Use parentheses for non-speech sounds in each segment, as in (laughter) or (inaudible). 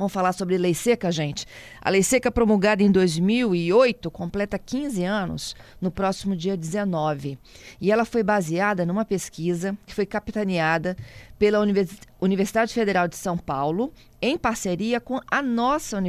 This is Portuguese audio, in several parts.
Vamos falar sobre lei seca, gente. A lei seca promulgada em 2008 completa 15 anos no próximo dia 19. E ela foi baseada numa pesquisa que foi capitaneada pela Universidade Federal de São Paulo, em parceria com a nossa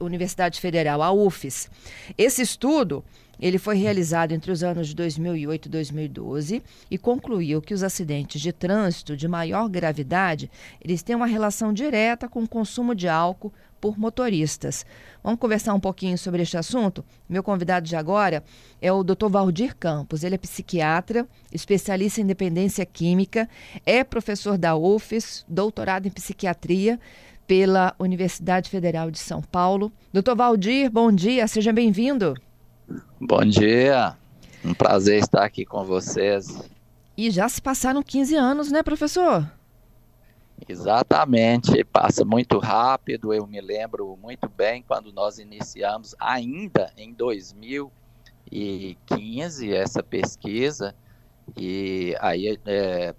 Universidade Federal, a UFES. Esse estudo ele foi realizado entre os anos de 2008 e 2012 e concluiu que os acidentes de trânsito de maior gravidade, eles têm uma relação direta com o consumo de álcool por motoristas. Vamos conversar um pouquinho sobre este assunto? Meu convidado de agora é o Dr. Valdir Campos. Ele é psiquiatra, especialista em dependência química, é professor da UFES, doutorado em psiquiatria pela Universidade Federal de São Paulo. Doutor Valdir, bom dia, seja bem-vindo. Bom dia, um prazer estar aqui com vocês. E já se passaram 15 anos, né, professor? Exatamente, passa muito rápido. Eu me lembro muito bem quando nós iniciamos, ainda em 2015, essa pesquisa. E aí, é,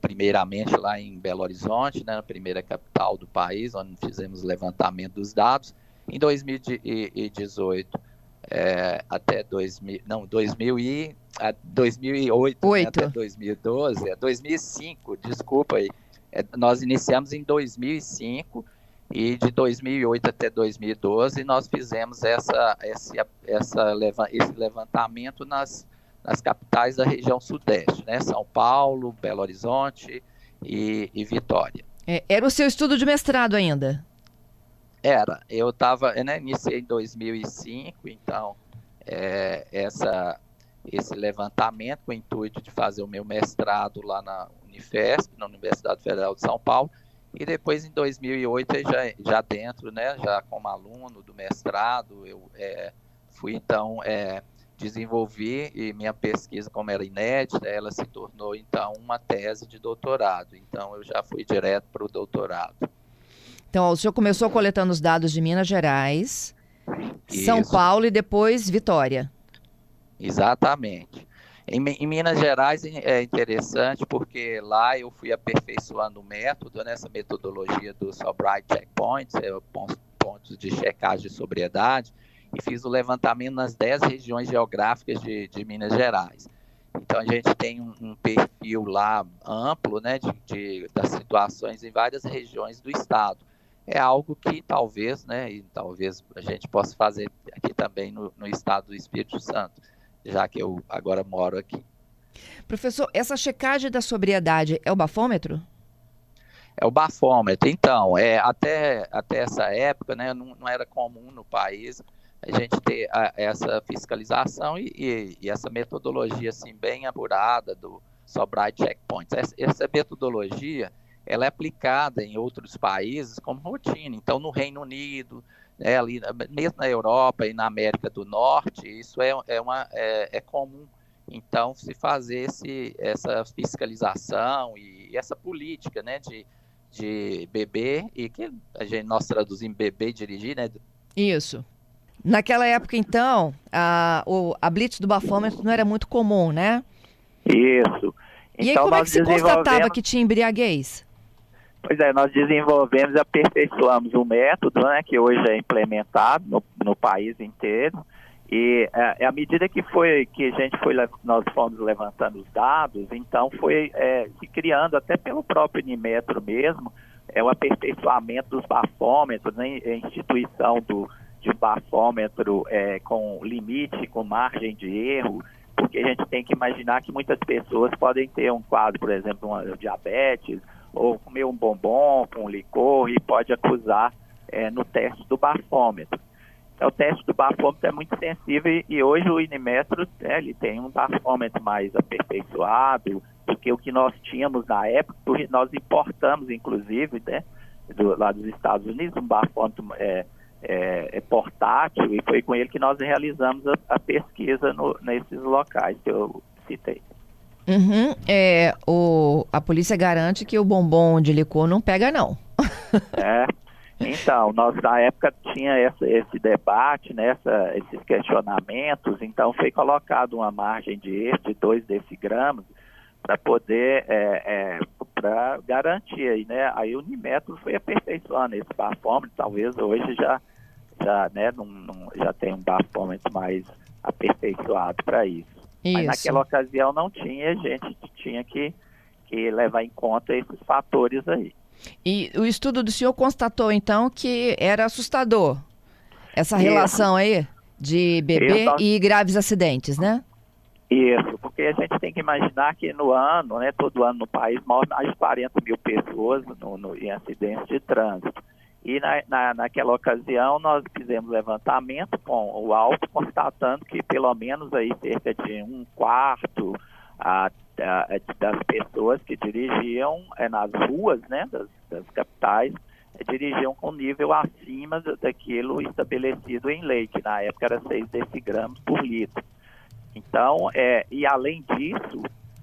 primeiramente lá em Belo Horizonte, né, na primeira capital do país, onde fizemos o levantamento dos dados. Em 2018, é, até 2000, não, 2000 e, a 2008, né, até 2012, é 2005, desculpa aí. É, nós iniciamos em 2005 e de 2008 até 2012 nós fizemos essa, essa, essa, esse levantamento nas, nas capitais da região sudeste, né? São Paulo, Belo Horizonte e, e Vitória. É, era o seu estudo de mestrado ainda? Era, eu estava, né, iniciei em 2005, então é, essa, esse levantamento com o intuito de fazer o meu mestrado lá na Unifesp, na Universidade Federal de São Paulo, e depois em 2008, já, já dentro, né, já como aluno do mestrado, eu é, fui então é, e minha pesquisa, como era inédita, ela se tornou então uma tese de doutorado. Então eu já fui direto para o doutorado. Então, o senhor começou coletando os dados de Minas Gerais, Isso. São Paulo e depois Vitória. Exatamente. Em, em, Minas Gerais é interessante porque lá eu fui aperfeiçoando o método, nessa né, metodologia do Sobriety Checkpoints, é, pontos de checagem de sobriedade, e fiz o levantamento nas 10 regiões geográficas de, de Minas Gerais. Então a gente tem um, um perfil lá amplo né, de, de, das situações em várias regiões do estado é algo que talvez, né, e talvez a gente possa fazer aqui também no, no estado do Espírito Santo, já que eu agora moro aqui. Professor, essa checagem da sobriedade é o bafômetro? É o bafômetro. Então, é, até, até essa época, né, não, não era comum no país a gente ter a, essa fiscalização e, e, e, essa metodologia assim bem apurada do Sobriety Checkpoints. Essa, essa metodologia ela é aplicada em outros países como rotina. Então, no Reino Unido, né, ali, mesmo na Europa e na América do Norte, isso é, é, uma, é, é comum. Então, se fazer esse, essa fiscalização e essa política né, de, de beber, e que a gente, nós traduzimos beber e dirigir, né? Isso. Naquela época, então, a, o, a blitz do bafômetro não era muito comum, né? Isso. Então, e aí, então, como é que se constatava que tinha embriaguez? Pois é, nós desenvolvemos e aperfeiçoamos um método né, que hoje é implementado no, no país inteiro. E é, à medida que foi que a gente foi nós fomos levantando os dados, então foi é, se criando até pelo próprio Nimetro mesmo, é o aperfeiçoamento dos bafômetros, né, a instituição do, de um bafômetro é, com limite, com margem de erro, porque a gente tem que imaginar que muitas pessoas podem ter um quadro, por exemplo, uma diabetes, ou comer um bombom com um licor e pode acusar é, no teste do bafômetro. Então, o teste do bafômetro é muito sensível e hoje o Inimetro é, ele tem um bafômetro mais aperfeiçoado do que o que nós tínhamos na época, porque nós importamos, inclusive, né, do, lá dos Estados Unidos, um bafômetro é, é, é, portátil e foi com ele que nós realizamos a, a pesquisa no, nesses locais que eu citei. Uhum. É, o, a polícia garante que o bombom de licor não pega, não. (laughs) é. Então, nós na época tinha essa, esse debate, né, essa, esses questionamentos, então foi colocado uma margem de de 2 decigramas para poder, é, é, para garantir aí, né, aí o Unimetro foi aperfeiçoando esse bafômetro, talvez hoje já, já, né, não, não, já tem um bafômetro mais aperfeiçoado para isso. Isso. Mas naquela ocasião não tinha, a gente tinha que, que levar em conta esses fatores aí. E o estudo do senhor constatou, então, que era assustador essa relação aí de bebê Isso. e graves acidentes, né? Isso, porque a gente tem que imaginar que no ano, né, todo ano no país, morrem mais de 40 mil pessoas no, no, em acidentes de trânsito. E na, na, naquela ocasião nós fizemos levantamento com o alto, constatando que pelo menos aí cerca de um quarto a é, das pessoas que dirigiam é, nas ruas né, das, das capitais é, dirigiam com nível acima daquilo estabelecido em lei, que na época era 6 decigramas por litro. Então, é, e além disso,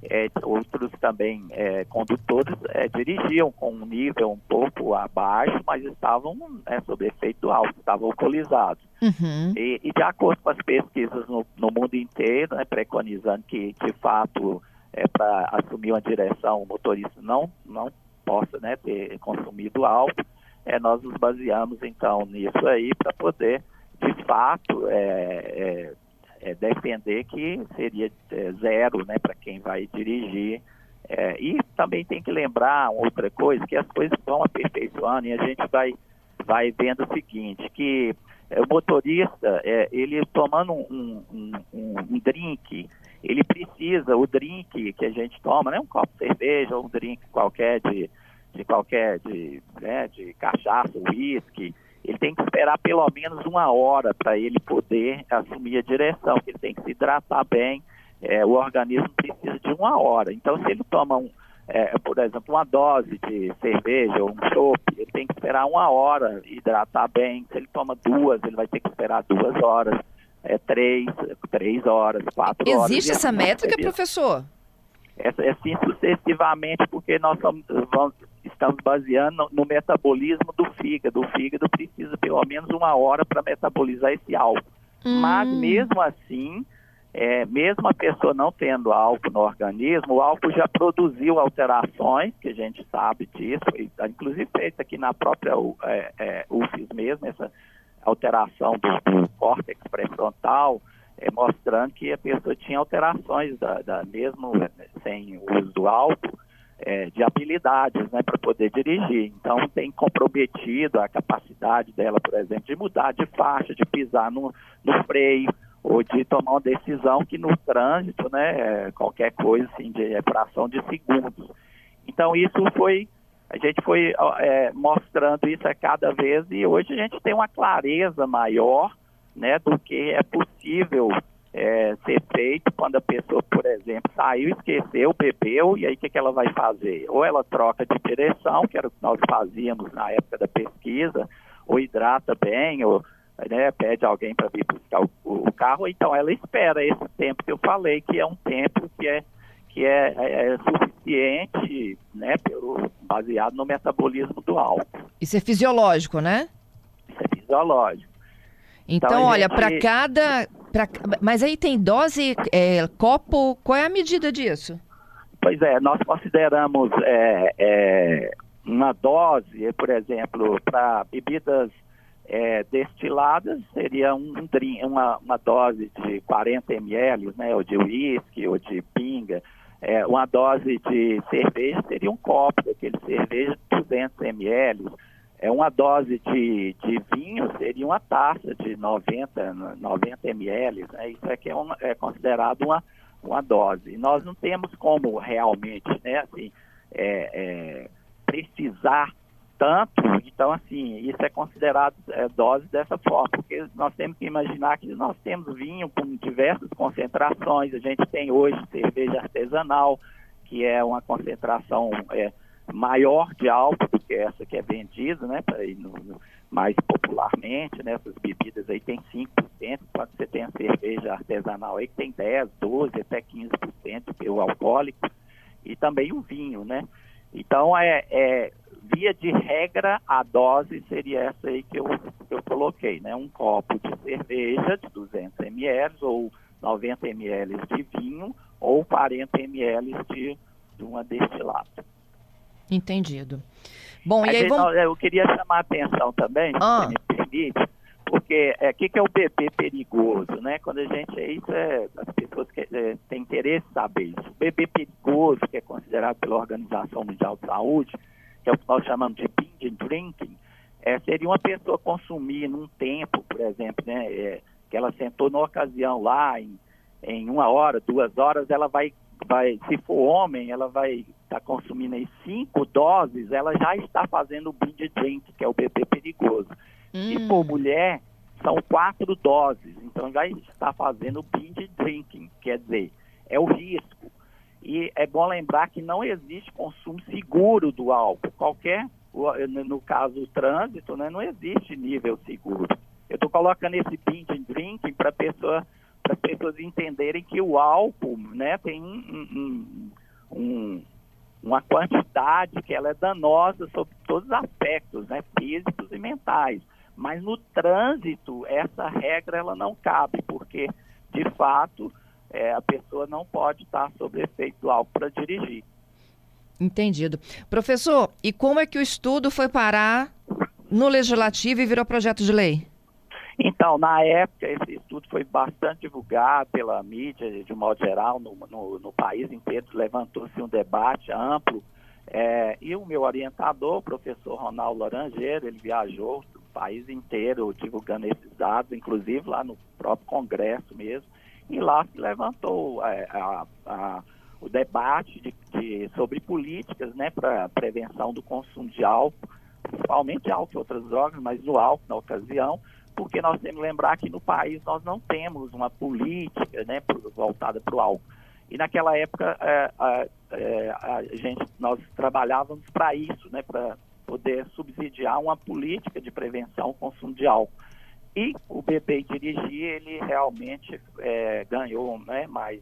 é, outros também é, condutores é, dirigiam com um nível um pouco abaixo, mas estavam é, sob efeito alto, estavam alcoolizados. Uhum. E, e, de acordo com as pesquisas no, no mundo inteiro, né, preconizando que, de fato, é, para assumir uma direção, o motorista não, não possa né, ter consumido álcool, é, nós nos baseamos então nisso aí para poder, de fato, é, é, é defender que seria é, zero né, para quem vai dirigir. É, e também tem que lembrar outra coisa, que as coisas vão aperfeiçoando e a gente vai, vai vendo o seguinte, que o motorista, ele tomando um, um, um, um drink, ele precisa, o drink que a gente toma, né, um copo de cerveja ou um drink qualquer de, de qualquer, de, né, de cachaça, uísque, ele tem que esperar pelo menos uma hora para ele poder assumir a direção, ele tem que se hidratar bem, é, o organismo precisa de uma hora. Então, se ele toma, um, é, por exemplo, uma dose de cerveja ou um chopp, ele tem que esperar uma hora hidratar bem. Se ele toma duas, ele vai ter que esperar duas horas é, três, três horas, quatro Existe horas. Existe essa métrica, professor? É, é assim sucessivamente, porque nós somos, vamos, estamos baseando no, metabolismo do fígado. O fígado precisa pelo menos uma hora para metabolizar esse álcool. Hum. Mas mesmo assim, é, mesmo a pessoa não tendo álcool no organismo, o álcool já produziu alterações, que a gente sabe disso, e, inclusive feita aqui na própria é, é, UFES mesmo, essa alteração do, do córtex pré-frontal, é, mostrando que a pessoa tinha alterações, da, da mesmo né, sem o uso do álcool, é, de habilidades né, para poder dirigir. Então, tem comprometido a capacidade dela, por exemplo, de mudar de faixa, de pisar no, no freio, ou de tomar uma decisão que no trânsito, né, é, qualquer coisa assim, de fração de segundos. Então, isso foi a gente foi é, mostrando isso a cada vez e hoje a gente tem uma clareza maior né, do que é possível é, ser feito quando a pessoa, por exemplo, saiu, esqueceu, bebeu, e aí o que, que ela vai fazer? Ou ela troca de direção, que era o que nós fazíamos na época da pesquisa, ou hidrata bem, ou né, pede alguém para vir buscar o, o, carro, então ela espera esse tempo que eu falei, que é um tempo que é, que é, é, é suficiente, né, pelo, baseado no metabolismo do álcool. Isso é fisiológico, né? Isso é fisiológico. Então, então olha, gente... para cada. Pra... Mas aí tem dose, é, copo, qual é a medida disso? Pois é, nós consideramos é, é, uma dose, por exemplo, para bebidas é, destiladas, seria um, um uma, uma, dose de 40 ml, né, ou de uísque, ou de pinga. É, uma dose de cerveja seria um copo daquele cerveja de 200 ml. É, uma dose de, de vinho seria uma taça de 90, 90 ml. Né? Isso aqui é, um, é considerado uma, uma dose. E nós não temos como realmente né, assim, é, é, precisar tanto, então assim, isso é considerado é, dose dessa forma, porque nós temos que imaginar que nós temos vinho com diversas concentrações, a gente tem hoje cerveja artesanal, que é uma concentração é, maior de álcool do que essa que é vendida, né, mais popularmente, né, essas bebidas aí tem 5%, quando você tem a cerveja artesanal aí que tem 10, 12, até 15% pelo alcoólico, e também o vinho, né. Então, é, é via de regra, a dose seria essa aí que eu, que eu coloquei, né? Um copo de cerveja de 200 ml ou 90 ml de vinho ou 40 ml de, de uma destilada. Entendido. Bom, e aí vamos... Eu queria chamar a atenção também, ah. se me permite, porque o é, que, que, é o bebê perigoso, né? Quando a gente, é isso é, as pessoas que, é, têm interesse em saber isso. O bebê perigoso, que é considerado pela Organização Mundial de Saúde, que é o que nós chamamos de binge drinking, é, seria uma pessoa consumir num tempo, por exemplo, né? É, que ela sentou numa ocasião lá, em, em uma hora, duas horas, ela vai, vai se for homem, ela vai estar tá consumindo aí cinco doses, ela já está fazendo o binge drink, que é o bebê perigoso. Hum. Se for mulher, são quatro doses, então já está fazendo o binge drinking, quer dizer, é o risco. E é bom lembrar que não existe consumo seguro do álcool. Qualquer, no caso o trânsito, né, não existe nível seguro. Eu estou colocando esse binge drinking para pessoa, as pessoas entenderem que o álcool né, tem um, um, um, uma quantidade que ela é danosa sobre todos os aspectos, né, físicos e mentais. Mas no trânsito, essa regra ela não cabe, porque, de fato, é, a pessoa não pode estar sob efeito do álcool para dirigir. Entendido. Professor, e como é que o estudo foi parar no legislativo e virou projeto de lei? Então, na época, esse estudo foi bastante divulgado pela mídia, de modo geral, no, no, no país inteiro, levantou-se um debate amplo. É, e o meu orientador, o professor Ronaldo Laranjeiro, ele viajou o país inteiro divulgando esses dados, inclusive lá no próprio Congresso mesmo, e lá se levantou é, a, a, o debate de, de, sobre políticas né, para prevenção do consumo de álcool, principalmente álcool e outras drogas, mas do álcool na ocasião, porque nós temos que lembrar que no país nós não temos uma política né, voltada para o álcool. E naquela época é, a, é, a gente, nós trabalhávamos para isso, né, para poder subsidiar uma política de prevenção ao consumo de álcool. E o bebê dirigir, ele realmente é, ganhou né, mais,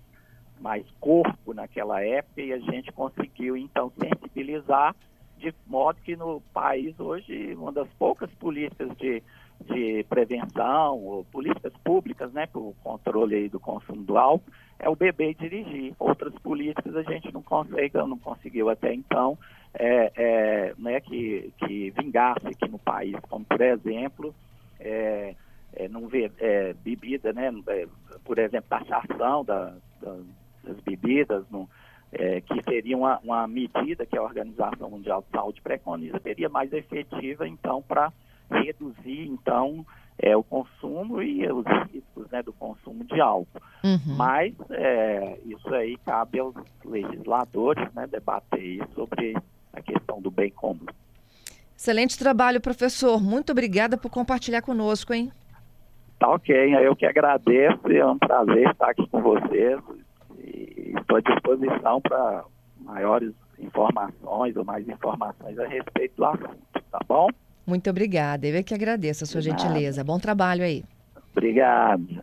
mais corpo naquela época e a gente conseguiu então sensibilizar de modo que no país hoje uma das poucas políticas de, de prevenção, ou políticas públicas né, para o controle do consumo do álcool, é o bebê dirigir. Outras políticas a gente não consegue, não conseguiu até então é, é, né, que, que vingasse aqui no país, como por exemplo é, é, não ver é, bebida, né, é, por exemplo, taxação da, da, das bebidas, é, que seria uma, uma, medida que a Organização Mundial de Saúde preconiza, seria mais efetiva, então, para reduzir, então, é, o consumo e os riscos né, do consumo de álcool. Uhum. Mas é, isso aí cabe aos legisladores né, debater sobre a questão do bem comum. Excelente trabalho, professor. Muito obrigada por compartilhar conosco, hein? Tá ok, eu que agradeço, é um prazer estar aqui com vocês e estou à disposição para maiores informações ou mais informações a respeito do assunto, tá bom? Muito obrigada, eu é que agradeço a sua gentileza. Bom trabalho aí. Obrigado.